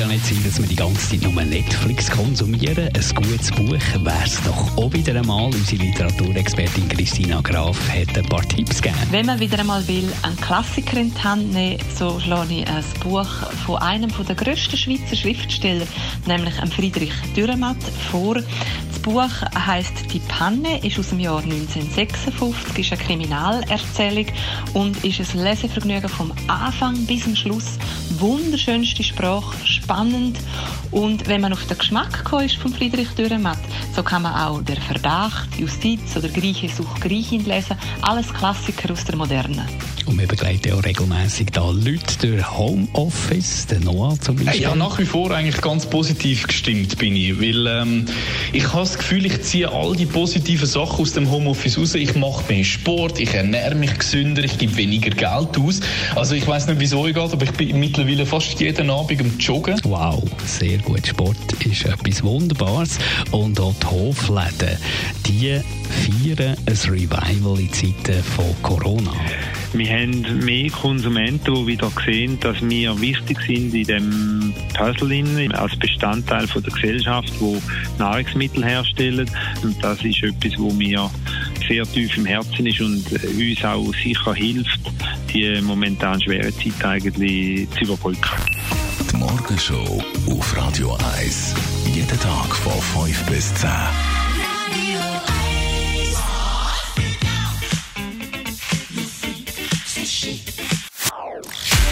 ja nicht sein, dass wir die ganze Zeit nur Netflix konsumieren. Ein gutes Buch wäre es doch auch wieder einmal. Unsere Literaturexpertin Christina Graf hat ein paar Tipps gegeben. Wenn man wieder einmal will, einen Klassiker in die Hand nehmen, so schlage ich ein Buch von einem der grössten Schweizer Schriftsteller, nämlich Friedrich Dürrematt, vor. Das Buch heißt Die Panne, ist aus dem Jahr 1956, ist eine Kriminalerzählung und ist ein Lesevergnügen vom Anfang bis zum Schluss. Wunderschönste Sprache, spannend und wenn man auf den Geschmack ist von Friedrich Dürrematt, so kann man auch der Verdacht, Justiz oder Grieche sucht Griechin lesen, alles Klassiker aus der Moderne. Und wir begleiten auch regelmäßig da Leute durch Homeoffice, der Noah zum Beispiel. Ja, nach wie vor eigentlich ganz positiv gestimmt bin ich, weil ähm, ich habe das Gefühl, ich ziehe all die positiven Sachen aus dem Homeoffice raus. Ich mache mehr Sport, ich ernähre mich gesünder, ich gebe weniger Geld aus. Also ich weiß nicht, wieso ich geht, aber ich bin mittlerweile fast jeden Abend am Joggen. Wow, sehr gut. Sport ist etwas Wunderbares. Und auch die Hofläden, die feiern ein Revival in Zeiten von Corona. Wir haben mehr Konsumenten, die wieder sehen, dass wir wichtig sind in dem Puzzle als Bestandteil von der Gesellschaft, wo Nahrungsmittel herstellen. Und das ist etwas, wo mir sehr tief im Herzen ist und uns auch sicher hilft, die momentan schwere Zeit eigentlich zu überbrücken. Die Morgenshow auf Radio 1. Jeden Tag von 5 bis 10.